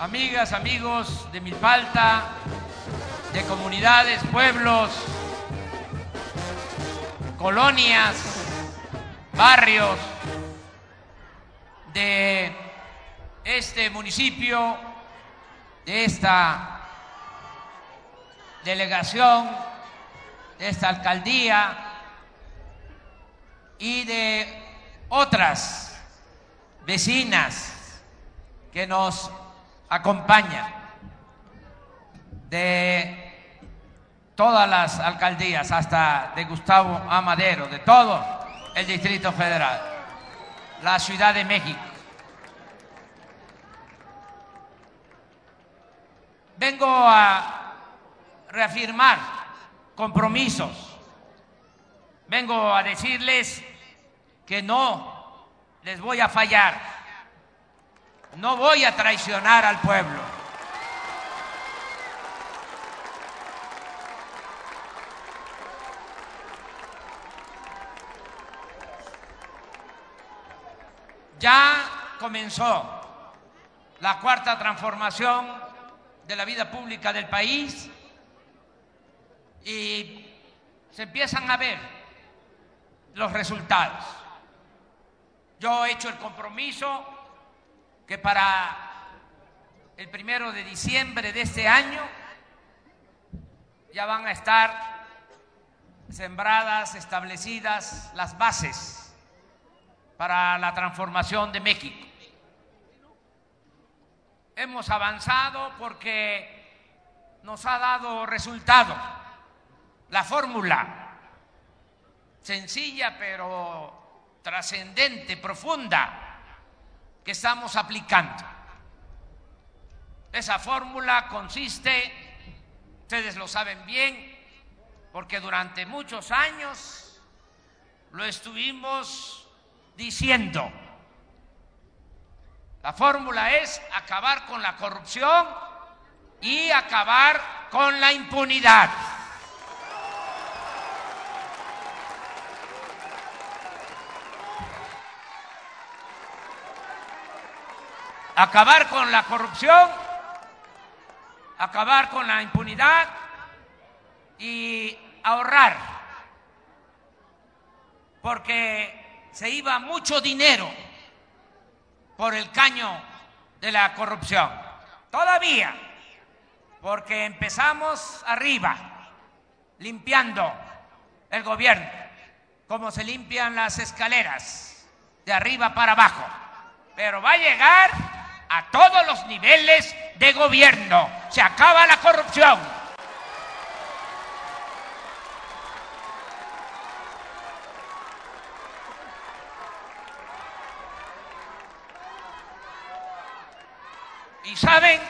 amigas, amigos de Milpalta, de comunidades, pueblos, colonias, barrios de este municipio, de esta delegación, de esta alcaldía y de otras vecinas que nos acompañan de todas las alcaldías, hasta de Gustavo Amadero, de todo el Distrito Federal, la Ciudad de México. Vengo a reafirmar compromisos, vengo a decirles que no les voy a fallar, no voy a traicionar al pueblo. Ya comenzó la cuarta transformación de la vida pública del país y se empiezan a ver los resultados. Yo he hecho el compromiso que para el primero de diciembre de este año ya van a estar sembradas, establecidas las bases para la transformación de México. Hemos avanzado porque nos ha dado resultado la fórmula, sencilla pero trascendente, profunda, que estamos aplicando. Esa fórmula consiste, ustedes lo saben bien, porque durante muchos años lo estuvimos diciendo, la fórmula es acabar con la corrupción y acabar con la impunidad. Acabar con la corrupción, acabar con la impunidad y ahorrar, porque se iba mucho dinero por el caño de la corrupción. Todavía, porque empezamos arriba, limpiando el gobierno, como se limpian las escaleras, de arriba para abajo. Pero va a llegar a todos los niveles de gobierno. Se acaba la corrupción. Y saben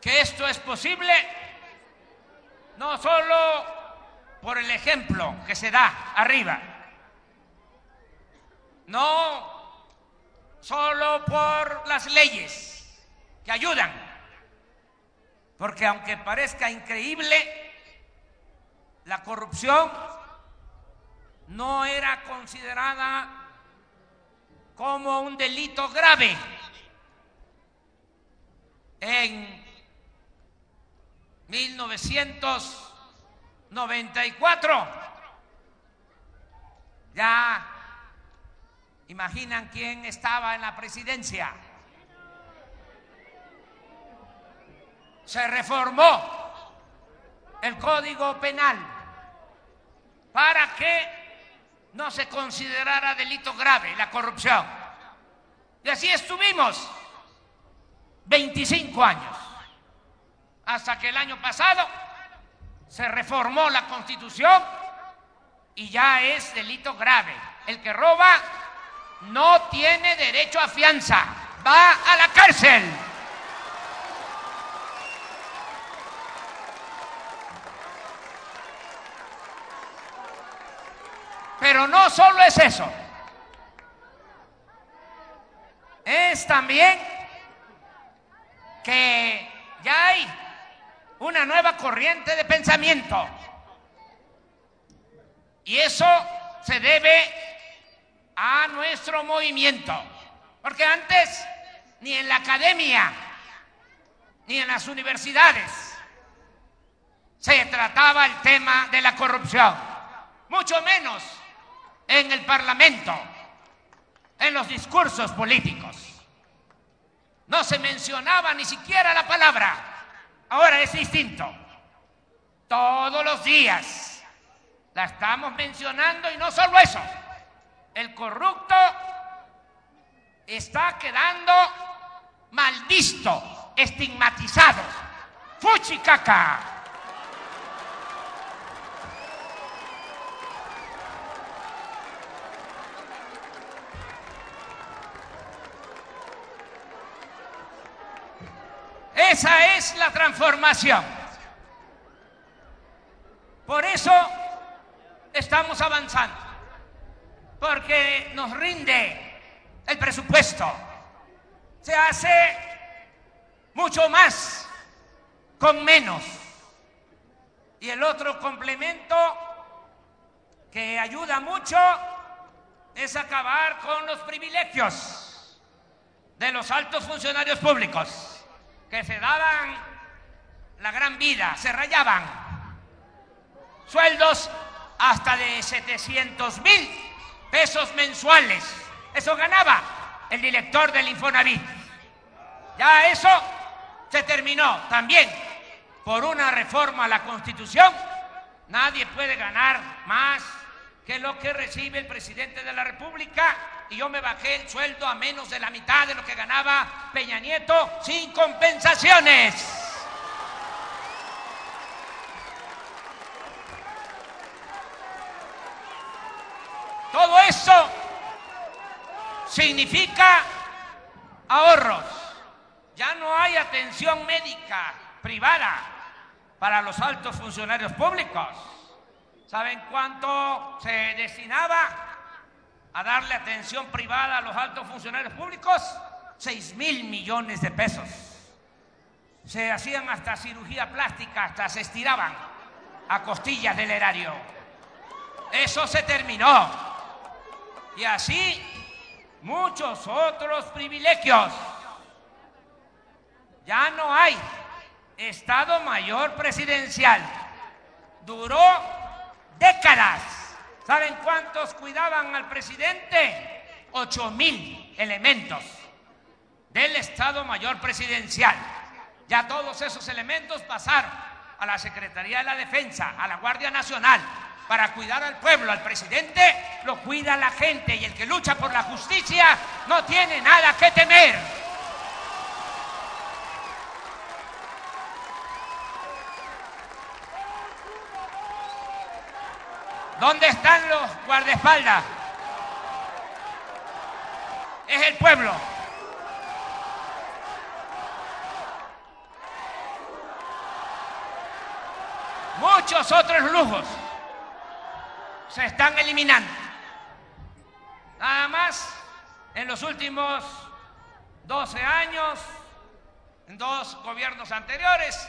que esto es posible no solo por el ejemplo que se da arriba, no solo por las leyes que ayudan, porque aunque parezca increíble, la corrupción no era considerada como un delito grave en 1994. Ya imaginan quién estaba en la presidencia. Se reformó el Código Penal para que no se considerara delito grave la corrupción. Y así estuvimos 25 años, hasta que el año pasado se reformó la constitución y ya es delito grave. El que roba no tiene derecho a fianza, va a la cárcel. Pero no solo es eso, es también que ya hay una nueva corriente de pensamiento. Y eso se debe a nuestro movimiento. Porque antes ni en la academia ni en las universidades se trataba el tema de la corrupción, mucho menos en el Parlamento, en los discursos políticos. No se mencionaba ni siquiera la palabra. Ahora es distinto. Todos los días la estamos mencionando y no solo eso. El corrupto está quedando mal visto, estigmatizado. Fuchicaca. Esa es la transformación. Por eso estamos avanzando, porque nos rinde el presupuesto. Se hace mucho más con menos. Y el otro complemento que ayuda mucho es acabar con los privilegios de los altos funcionarios públicos que se daban la gran vida, se rayaban. Sueldos hasta de 700 mil pesos mensuales. Eso ganaba el director del Infonavit. Ya eso se terminó también por una reforma a la Constitución. Nadie puede ganar más que lo que recibe el presidente de la República y yo me bajé el sueldo a menos de la mitad de lo que ganaba Peña Nieto sin compensaciones. Todo eso significa ahorros. Ya no hay atención médica privada para los altos funcionarios públicos. ¿Saben cuánto se destinaba a darle atención privada a los altos funcionarios públicos? 6 mil millones de pesos. Se hacían hasta cirugía plástica, hasta se estiraban a costillas del erario. Eso se terminó. Y así muchos otros privilegios. Ya no hay Estado Mayor Presidencial. Duró décadas ¿Saben cuántos cuidaban al presidente? Ocho mil elementos del Estado Mayor Presidencial. Ya todos esos elementos pasaron a la Secretaría de la Defensa, a la Guardia Nacional, para cuidar al pueblo. Al presidente lo cuida la gente y el que lucha por la justicia no tiene nada que temer. ¿Dónde están los guardaespaldas? Es el pueblo. Muchos otros lujos se están eliminando. Nada más en los últimos 12 años, en dos gobiernos anteriores,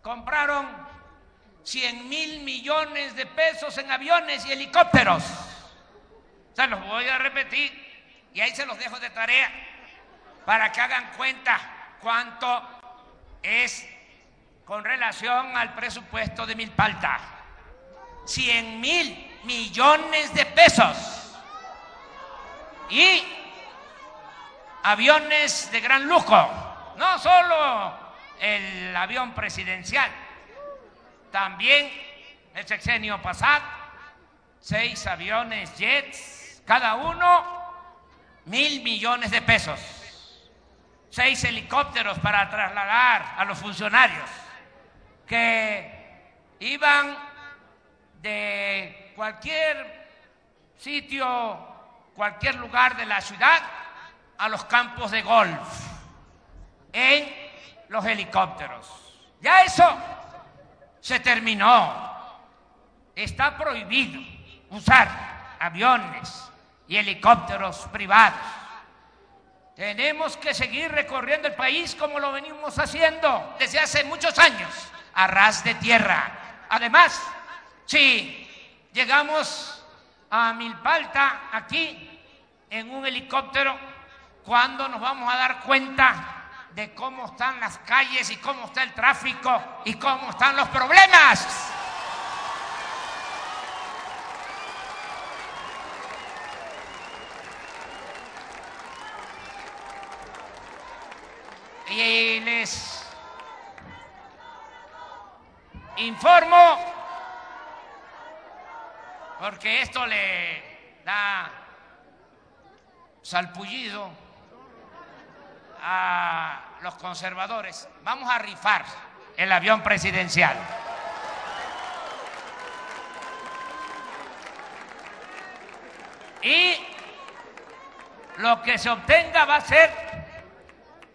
compraron 100 mil millones de pesos en aviones y helicópteros. Se los voy a repetir y ahí se los dejo de tarea para que hagan cuenta cuánto es con relación al presupuesto de Milpalta. 100 mil millones de pesos. Y aviones de gran lujo, no solo el avión presidencial, también el sexenio pasado, seis aviones jets, cada uno mil millones de pesos, seis helicópteros para trasladar a los funcionarios que iban de cualquier sitio, cualquier lugar de la ciudad a los campos de golf en los helicópteros. Ya eso se terminó. Está prohibido usar aviones y helicópteros privados. Tenemos que seguir recorriendo el país como lo venimos haciendo desde hace muchos años, a ras de tierra. Además, si llegamos a Milpalta aquí en un helicóptero, ¿cuándo nos vamos a dar cuenta de cómo están las calles y cómo está el tráfico y cómo están los problemas. Y les informo, porque esto le da salpullido a los conservadores, vamos a rifar el avión presidencial. Y lo que se obtenga va a ser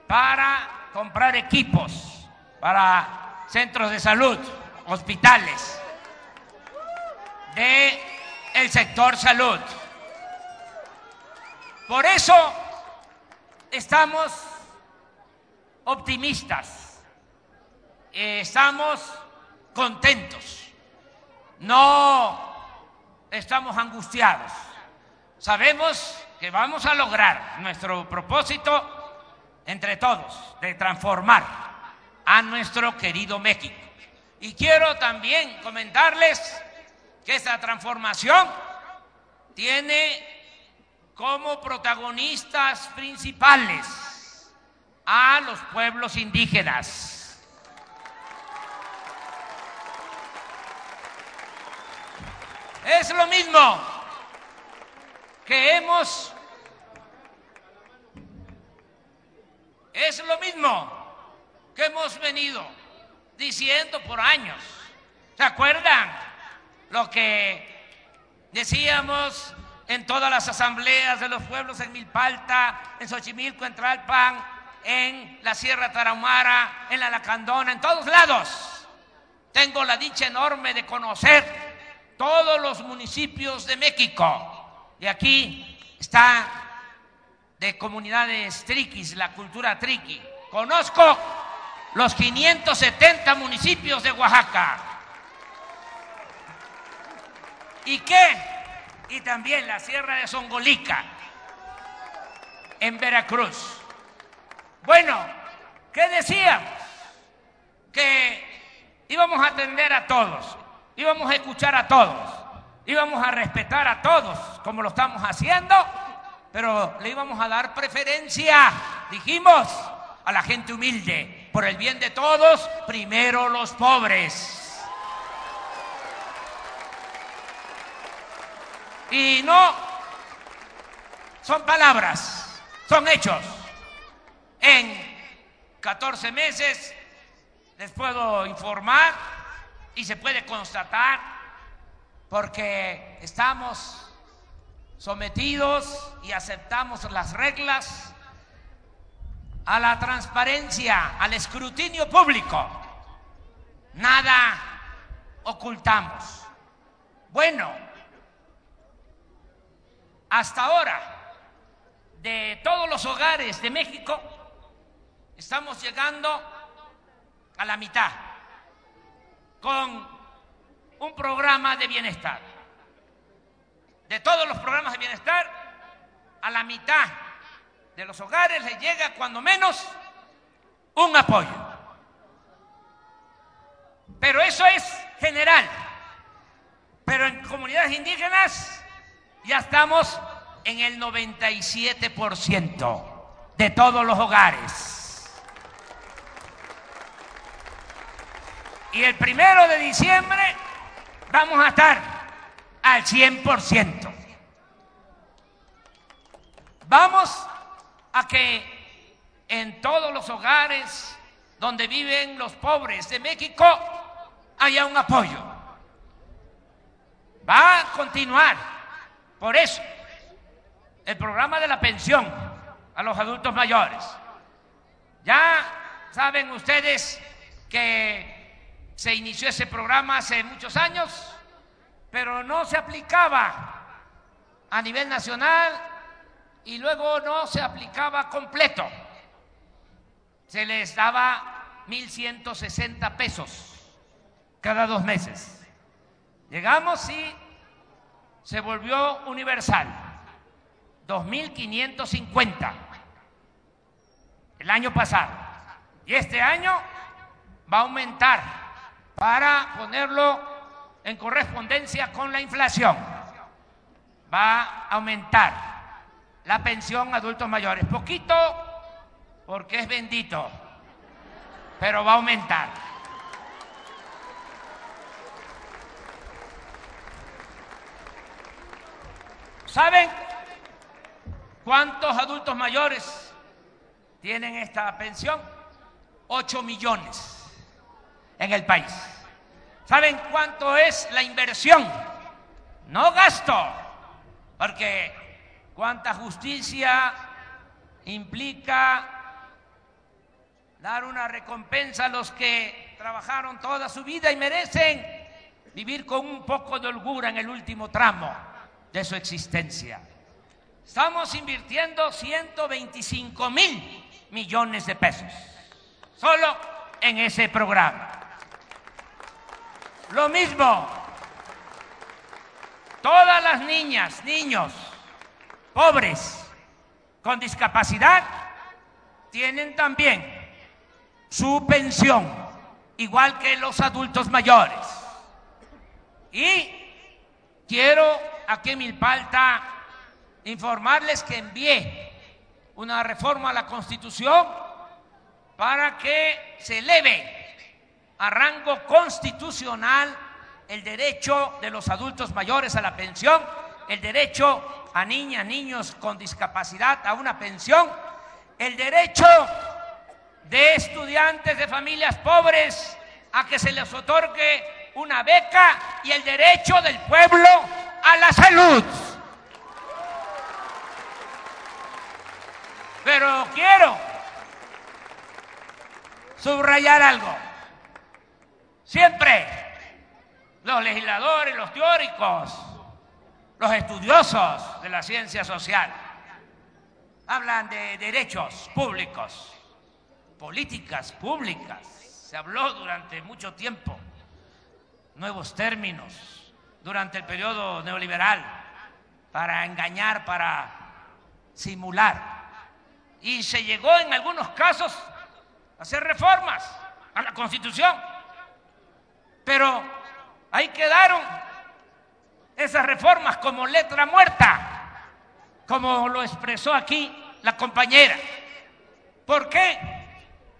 para comprar equipos para centros de salud, hospitales, de el sector salud. Por eso estamos optimistas, estamos contentos, no estamos angustiados. Sabemos que vamos a lograr nuestro propósito entre todos de transformar a nuestro querido México. Y quiero también comentarles que esta transformación tiene como protagonistas principales a los pueblos indígenas. Es lo mismo que hemos es lo mismo que hemos venido diciendo por años. ¿Se acuerdan lo que decíamos en todas las asambleas de los pueblos en Milpalta, en Xochimilco, en Tralpan, en la Sierra Tarahumara, en la Lacandona, en todos lados. Tengo la dicha enorme de conocer todos los municipios de México. Y aquí está de comunidades triquis, la cultura triqui. Conozco los 570 municipios de Oaxaca. ¿Y qué? Y también la Sierra de Songolica, en Veracruz. Bueno, ¿qué decíamos? Que íbamos a atender a todos, íbamos a escuchar a todos, íbamos a respetar a todos, como lo estamos haciendo, pero le íbamos a dar preferencia, dijimos, a la gente humilde. Por el bien de todos, primero los pobres. Y no son palabras, son hechos. En 14 meses les puedo informar y se puede constatar porque estamos sometidos y aceptamos las reglas a la transparencia, al escrutinio público. Nada ocultamos. Bueno, hasta ahora, de todos los hogares de México, estamos llegando a la mitad con un programa de bienestar de todos los programas de bienestar, a la mitad de los hogares les llega cuando menos un apoyo. Pero eso es general. Pero en comunidades indígenas ya estamos en el 97% de todos los hogares. Y el primero de diciembre vamos a estar al 100%. Vamos a que en todos los hogares donde viven los pobres de México haya un apoyo. Va a continuar. Por eso, el programa de la pensión a los adultos mayores. Ya saben ustedes que se inició ese programa hace muchos años pero no se aplicaba a nivel nacional y luego no se aplicaba completo. Se les daba 1.160 pesos cada dos meses. Llegamos y se volvió universal, 2.550 el año pasado. Y este año va a aumentar para ponerlo en correspondencia con la inflación. Va a aumentar la pensión a adultos mayores. Poquito porque es bendito, pero va a aumentar. ¿Saben cuántos adultos mayores tienen esta pensión? 8 millones en el país. ¿Saben cuánto es la inversión? No gasto, porque cuánta justicia implica dar una recompensa a los que trabajaron toda su vida y merecen vivir con un poco de holgura en el último tramo de su existencia. Estamos invirtiendo 125 mil millones de pesos solo en ese programa. Lo mismo, todas las niñas, niños, pobres, con discapacidad, tienen también su pensión, igual que los adultos mayores. Y quiero aquí en Milpalta informarles que envié una reforma a la Constitución para que se eleve a rango constitucional el derecho de los adultos mayores a la pensión, el derecho a niñas, niños con discapacidad a una pensión, el derecho de estudiantes de familias pobres a que se les otorgue una beca y el derecho del pueblo a la salud. Pero quiero subrayar algo. Siempre los legisladores, los teóricos, los estudiosos de la ciencia social hablan de derechos públicos, políticas públicas. Se habló durante mucho tiempo, nuevos términos, durante el periodo neoliberal, para engañar, para simular. Y se llegó en algunos casos hacer reformas a la Constitución. Pero ahí quedaron esas reformas como letra muerta, como lo expresó aquí la compañera. ¿Por qué?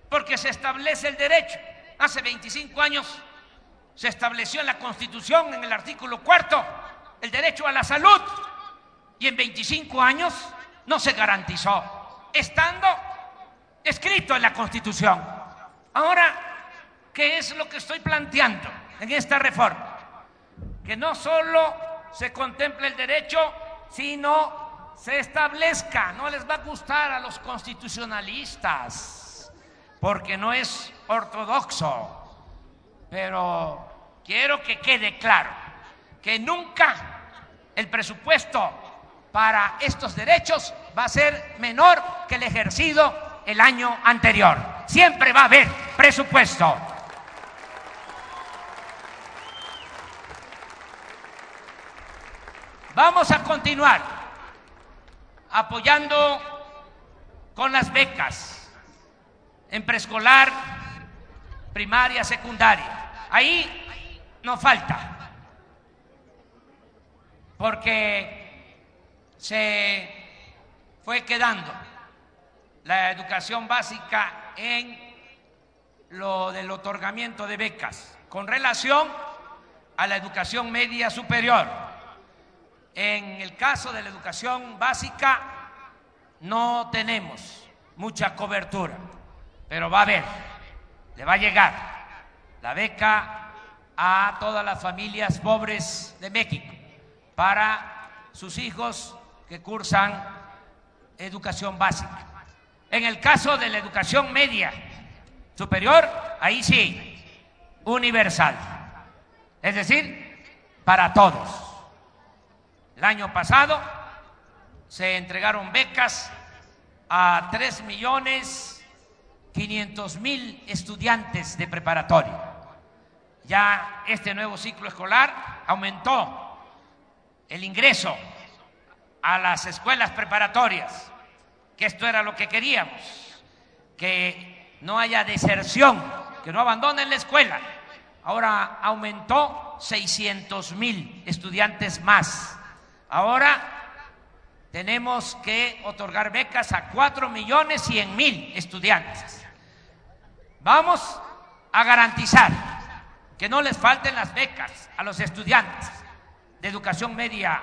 Porque se establece el derecho. Hace 25 años se estableció en la Constitución, en el artículo cuarto, el derecho a la salud. Y en 25 años no se garantizó, estando escrito en la Constitución. Ahora, ¿qué es lo que estoy planteando en esta reforma? Que no solo se contemple el derecho, sino se establezca, no les va a gustar a los constitucionalistas, porque no es ortodoxo, pero quiero que quede claro que nunca el presupuesto para estos derechos va a ser menor que el ejercido el año anterior. Siempre va a haber presupuesto. Vamos a continuar apoyando con las becas en preescolar, primaria, secundaria. Ahí no falta, porque se fue quedando la educación básica en lo del otorgamiento de becas con relación a la educación media superior. En el caso de la educación básica no tenemos mucha cobertura, pero va a haber, le va a llegar la beca a todas las familias pobres de México para sus hijos que cursan educación básica. En el caso de la educación media superior, ahí sí, universal. Es decir, para todos. El año pasado se entregaron becas a 3 millones 500 mil estudiantes de preparatoria. Ya este nuevo ciclo escolar aumentó el ingreso a las escuelas preparatorias que esto era lo que queríamos, que no haya deserción, que no abandonen la escuela. Ahora aumentó 600 mil estudiantes más. Ahora tenemos que otorgar becas a 4 millones 100 mil estudiantes. Vamos a garantizar que no les falten las becas a los estudiantes de educación media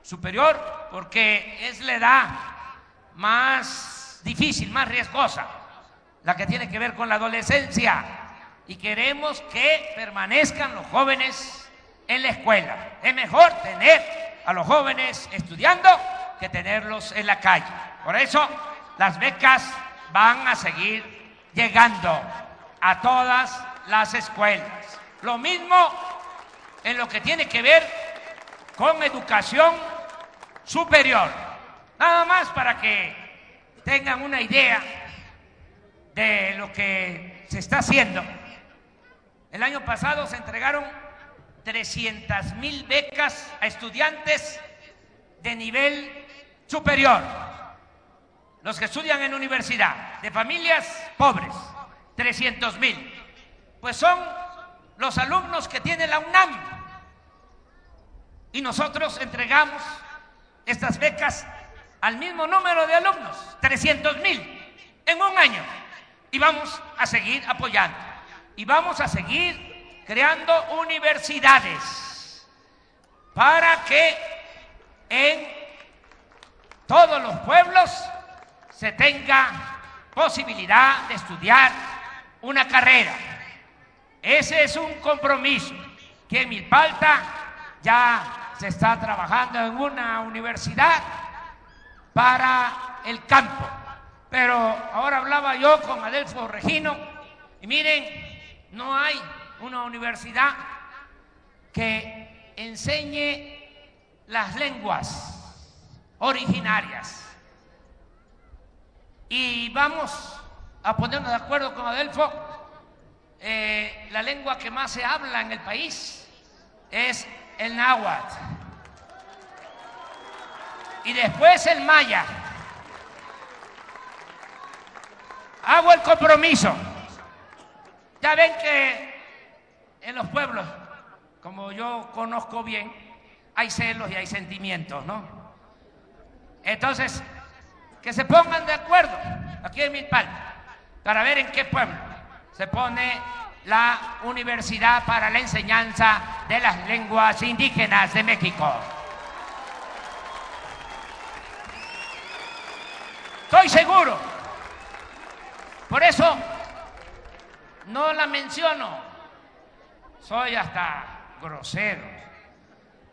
superior, porque es la edad más difícil, más riesgosa, la que tiene que ver con la adolescencia. Y queremos que permanezcan los jóvenes en la escuela. Es mejor tener a los jóvenes estudiando que tenerlos en la calle. Por eso las becas van a seguir llegando a todas las escuelas. Lo mismo en lo que tiene que ver con educación superior. Nada más para que tengan una idea de lo que se está haciendo. El año pasado se entregaron 300 mil becas a estudiantes de nivel superior, los que estudian en universidad, de familias pobres, 300 mil. Pues son los alumnos que tiene la UNAM. Y nosotros entregamos estas becas al mismo número de alumnos, 300 mil, en un año. Y vamos a seguir apoyando. Y vamos a seguir creando universidades para que en todos los pueblos se tenga posibilidad de estudiar una carrera. Ese es un compromiso que en Milpalta ya se está trabajando en una universidad para el campo. Pero ahora hablaba yo con Adelfo Regino y miren, no hay una universidad que enseñe las lenguas originarias. Y vamos a ponernos de acuerdo con Adelfo eh, la lengua que más se habla en el país es el náhuatl. Y después el maya. Hago el compromiso. Ya ven que en los pueblos, como yo conozco bien, hay celos y hay sentimientos, ¿no? Entonces, que se pongan de acuerdo aquí en Milpal para ver en qué pueblo se pone la Universidad para la Enseñanza de las Lenguas Indígenas de México. Estoy seguro. Por eso no la menciono. Soy hasta grosero.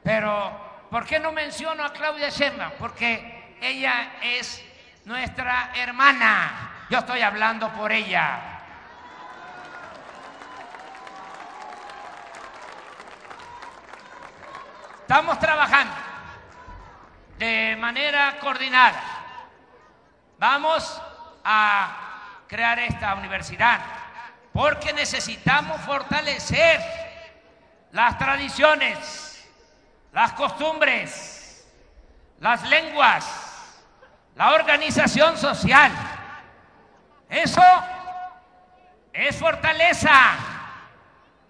Pero, ¿por qué no menciono a Claudia Sheinbaum? Porque ella es nuestra hermana. Yo estoy hablando por ella. Estamos trabajando de manera coordinada. Vamos a crear esta universidad porque necesitamos fortalecer las tradiciones, las costumbres, las lenguas, la organización social. Eso es fortaleza,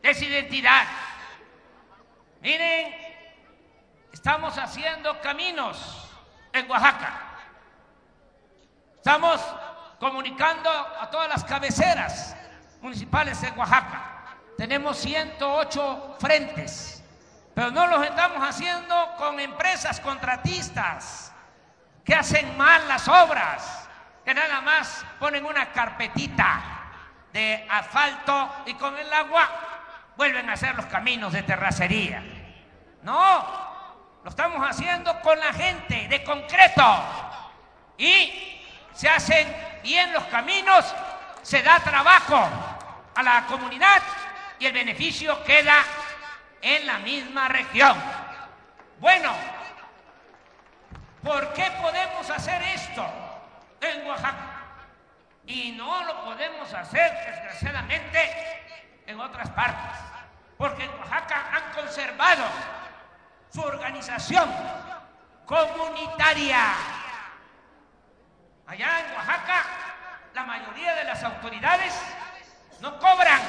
es identidad. Miren Estamos haciendo caminos en Oaxaca. Estamos comunicando a todas las cabeceras municipales en Oaxaca. Tenemos 108 frentes, pero no los estamos haciendo con empresas contratistas que hacen mal las obras, que nada más ponen una carpetita de asfalto y con el agua vuelven a hacer los caminos de terracería. No, lo estamos haciendo con la gente, de concreto. Y se hacen bien los caminos, se da trabajo a la comunidad y el beneficio queda en la misma región. Bueno, ¿por qué podemos hacer esto en Oaxaca? Y no lo podemos hacer, desgraciadamente, en otras partes. Porque en Oaxaca han conservado su organización comunitaria. Allá en Oaxaca, la mayoría de las autoridades no cobran.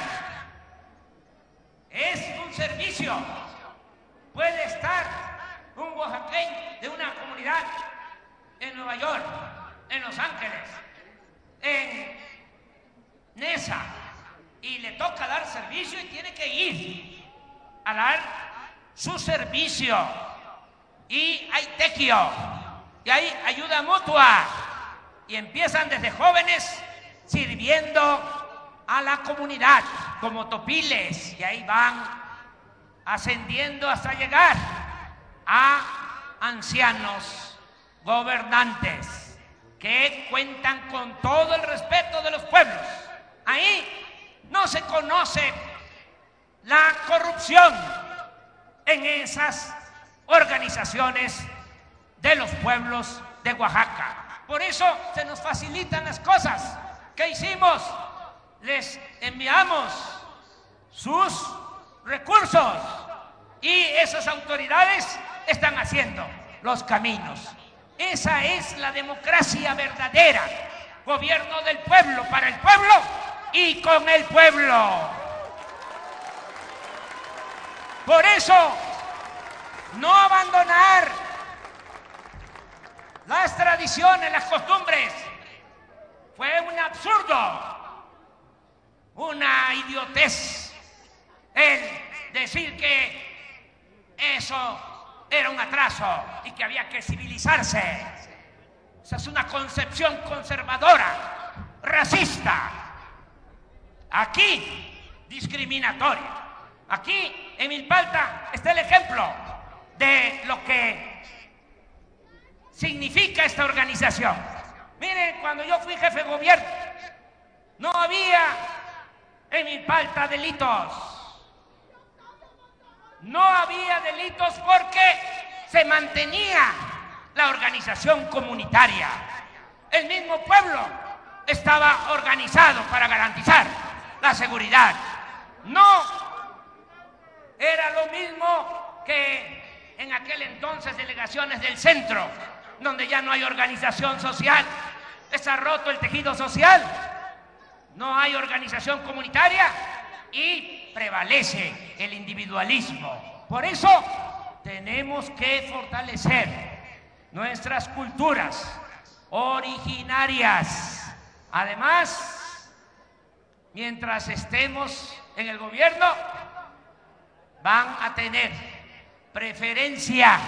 Es un servicio. Puede estar un oaxaqueño de una comunidad en Nueva York, en Los Ángeles, en Nesa, y le toca dar servicio y tiene que ir a dar su servicio. Y hay tequio, y hay ayuda mutua, y empiezan desde jóvenes sirviendo a la comunidad como topiles, y ahí van ascendiendo hasta llegar a ancianos gobernantes que cuentan con todo el respeto de los pueblos. Ahí no se conoce la corrupción en esas organizaciones de los pueblos de Oaxaca. Por eso se nos facilitan las cosas. ¿Qué hicimos? Les enviamos sus recursos y esas autoridades están haciendo los caminos. Esa es la democracia verdadera. Gobierno del pueblo para el pueblo y con el pueblo. Por eso, no abandonar las tradiciones, las costumbres. Fue un absurdo, una idiotez el decir que eso era un atraso y que había que civilizarse. Esa es una concepción conservadora, racista, Aquí, discriminatoria. Aquí, en Milpalta, está el ejemplo de lo que significa esta organización. Miren, cuando yo fui jefe de gobierno, no había en Milpalta delitos. No había delitos porque se mantenía la organización comunitaria. El mismo pueblo estaba organizado para garantizar la seguridad. No era lo mismo que en aquel entonces delegaciones del centro, donde ya no hay organización social, está roto el tejido social, no hay organización comunitaria y prevalece el individualismo. Por eso tenemos que fortalecer nuestras culturas originarias. Además, mientras estemos en el gobierno, van a tener preferencia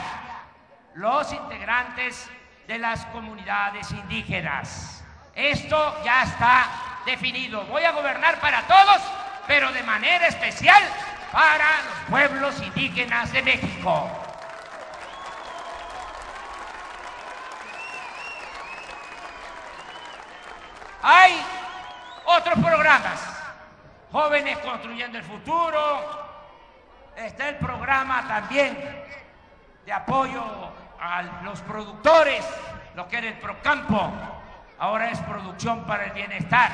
los integrantes de las comunidades indígenas. Esto ya está definido. Voy a gobernar para todos, pero de manera especial para los pueblos indígenas de México. Hay otros programas. Jóvenes construyendo el futuro. Está el programa también de apoyo a los productores, lo que era el Procampo, ahora es producción para el bienestar,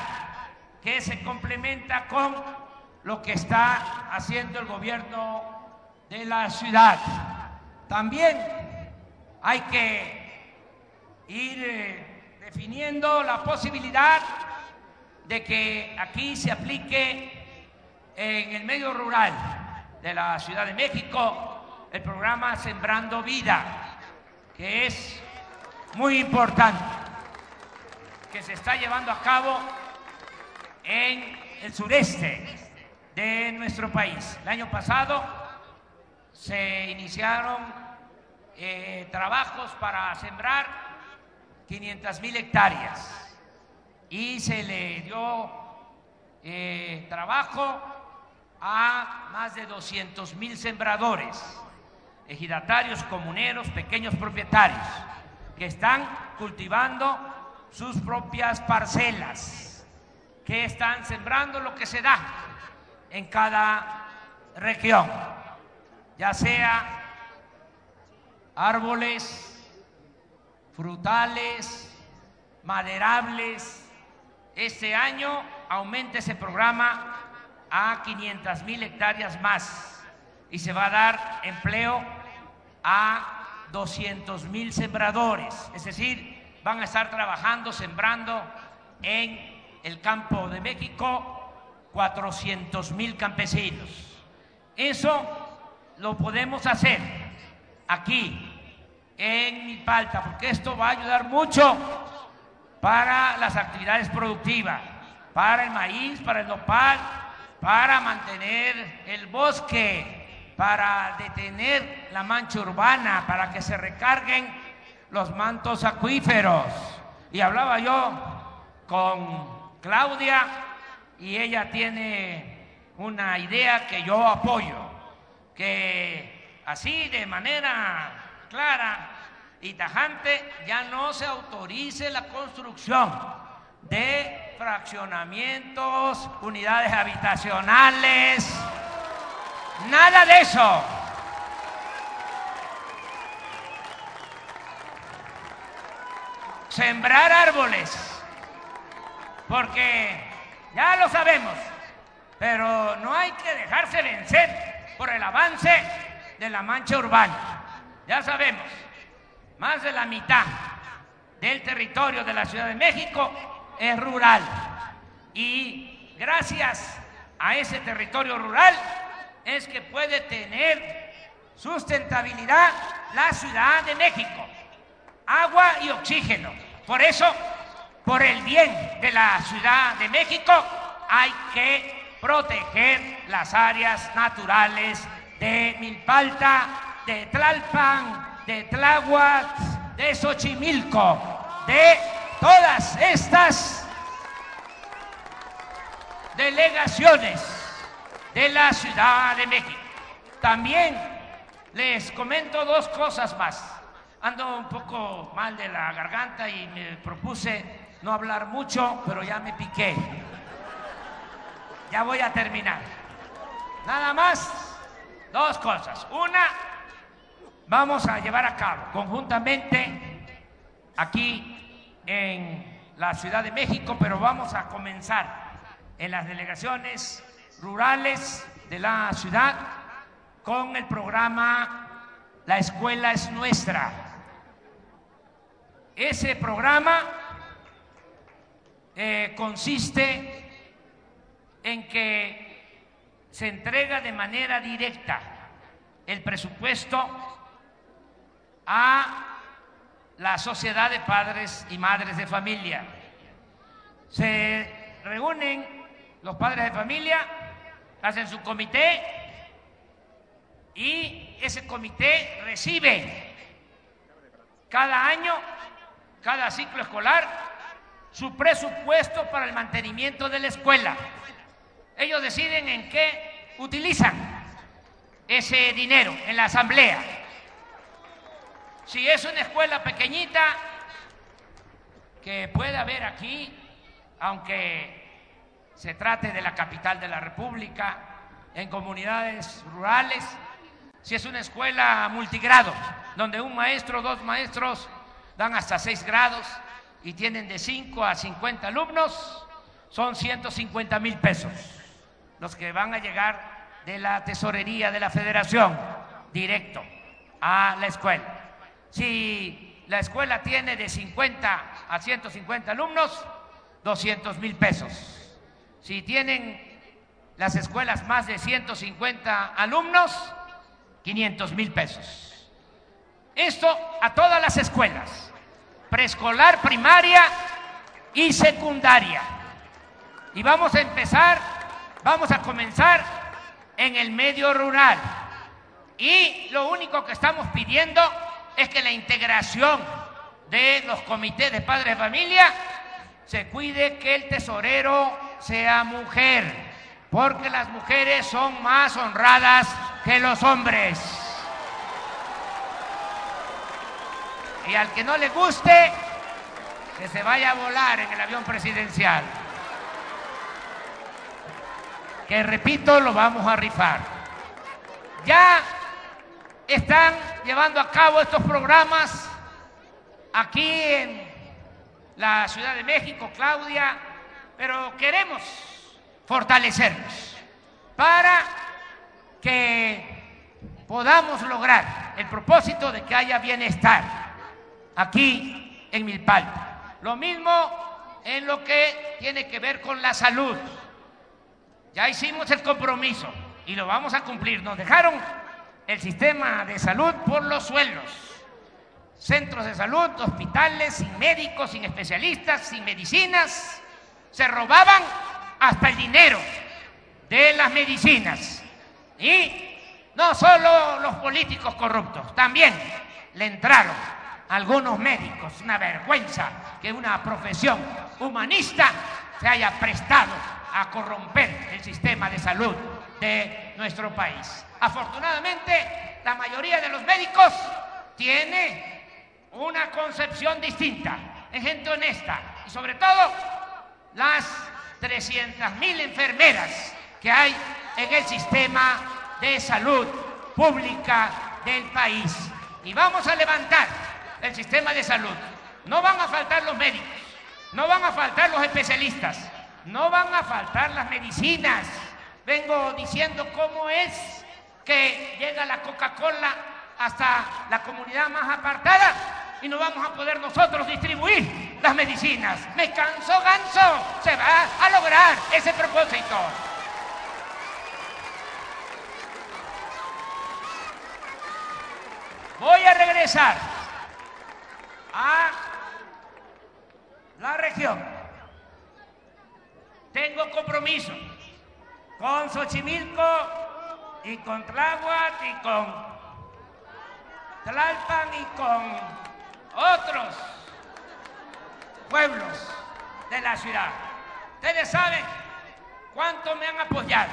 que se complementa con lo que está haciendo el gobierno de la ciudad. También hay que ir eh, definiendo la posibilidad de que aquí se aplique en el medio rural de la Ciudad de México el programa Sembrando Vida, que es muy importante, que se está llevando a cabo en el sureste de nuestro país. El año pasado se iniciaron eh, trabajos para sembrar 500 mil hectáreas y se le dio eh, trabajo a más de 200 mil sembradores, ejidatarios, comuneros, pequeños propietarios, que están cultivando sus propias parcelas, que están sembrando lo que se da en cada región, ya sea árboles, frutales, maderables, este año aumenta ese programa a 500 mil hectáreas más y se va a dar empleo a 200 mil sembradores, es decir, van a estar trabajando, sembrando en el campo de México 400 mil campesinos. Eso lo podemos hacer aquí en Milpalta, porque esto va a ayudar mucho para las actividades productivas, para el maíz, para el nopal, para mantener el bosque, para detener la mancha urbana, para que se recarguen los mantos acuíferos. Y hablaba yo con Claudia y ella tiene una idea que yo apoyo, que así de manera clara y tajante ya no se autorice la construcción de fraccionamientos, unidades habitacionales, nada de eso. Sembrar árboles, porque ya lo sabemos, pero no hay que dejarse vencer por el avance de la mancha urbana. Ya sabemos, más de la mitad del territorio de la Ciudad de México es rural. Y gracias a ese territorio rural es que puede tener sustentabilidad la Ciudad de México. Agua y oxígeno. Por eso, por el bien de la Ciudad de México, hay que proteger las áreas naturales de Milpalta, de Tlalpan, de Tláhuac, de Xochimilco, de todas estas delegaciones de la Ciudad de México. También les comento dos cosas más. Ando un poco mal de la garganta y me propuse no hablar mucho, pero ya me piqué. Ya voy a terminar. Nada más, dos cosas. Una, vamos a llevar a cabo conjuntamente aquí en la Ciudad de México, pero vamos a comenzar en las delegaciones rurales de la ciudad con el programa La escuela es nuestra. Ese programa eh, consiste en que se entrega de manera directa el presupuesto a la sociedad de padres y madres de familia. Se reúnen los padres de familia, hacen su comité y ese comité recibe cada año, cada ciclo escolar, su presupuesto para el mantenimiento de la escuela. Ellos deciden en qué utilizan ese dinero en la asamblea. Si es una escuela pequeñita, que puede haber aquí, aunque se trate de la capital de la República, en comunidades rurales, si es una escuela multigrado, donde un maestro, dos maestros dan hasta seis grados y tienen de 5 a 50 alumnos, son 150 mil pesos los que van a llegar de la tesorería de la federación directo a la escuela. Si la escuela tiene de 50 a 150 alumnos, 200 mil pesos. Si tienen las escuelas más de 150 alumnos, 500 mil pesos. Esto a todas las escuelas, preescolar, primaria y secundaria. Y vamos a empezar, vamos a comenzar en el medio rural. Y lo único que estamos pidiendo es que la integración de los comités de padres de familia se cuide que el tesorero sea mujer, porque las mujeres son más honradas que los hombres. Y al que no le guste, que se vaya a volar en el avión presidencial. Que repito, lo vamos a rifar. Ya están llevando a cabo estos programas aquí en la Ciudad de México, Claudia, pero queremos fortalecerlos para que podamos lograr el propósito de que haya bienestar aquí en Milpalta. Lo mismo en lo que tiene que ver con la salud. Ya hicimos el compromiso y lo vamos a cumplir. Nos dejaron el sistema de salud por los suelos. Centros de salud, hospitales, sin médicos, sin especialistas, sin medicinas. Se robaban hasta el dinero de las medicinas. Y no solo los políticos corruptos, también le entraron algunos médicos. Una vergüenza que una profesión humanista se haya prestado a corromper el sistema de salud de nuestro país. Afortunadamente, la mayoría de los médicos tiene una concepción distinta, es gente honesta y sobre todo las 300.000 enfermeras que hay en el sistema de salud pública del país. Y vamos a levantar el sistema de salud. No van a faltar los médicos, no van a faltar los especialistas, no van a faltar las medicinas. Vengo diciendo cómo es que llega la Coca-Cola hasta la comunidad más apartada y no vamos a poder nosotros distribuir las medicinas. Me canso ganso, se va a lograr ese propósito. Voy a regresar a la región. Tengo compromiso con Xochimilco y con Tláhuac y con Tlalpan y con otros pueblos de la ciudad. Ustedes saben cuánto me han apoyado.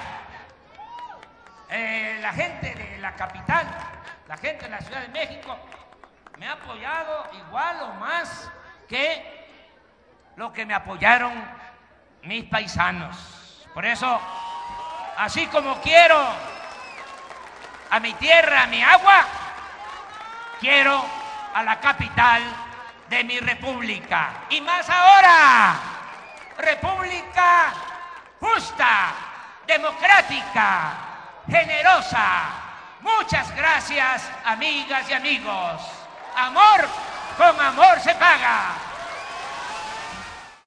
Eh, la gente de la capital, la gente de la Ciudad de México, me ha apoyado igual o más que lo que me apoyaron mis paisanos. Por eso, así como quiero a mi tierra, a mi agua, quiero a la capital de mi república. Y más ahora, república justa, democrática, generosa. Muchas gracias, amigas y amigos. Amor con amor se paga.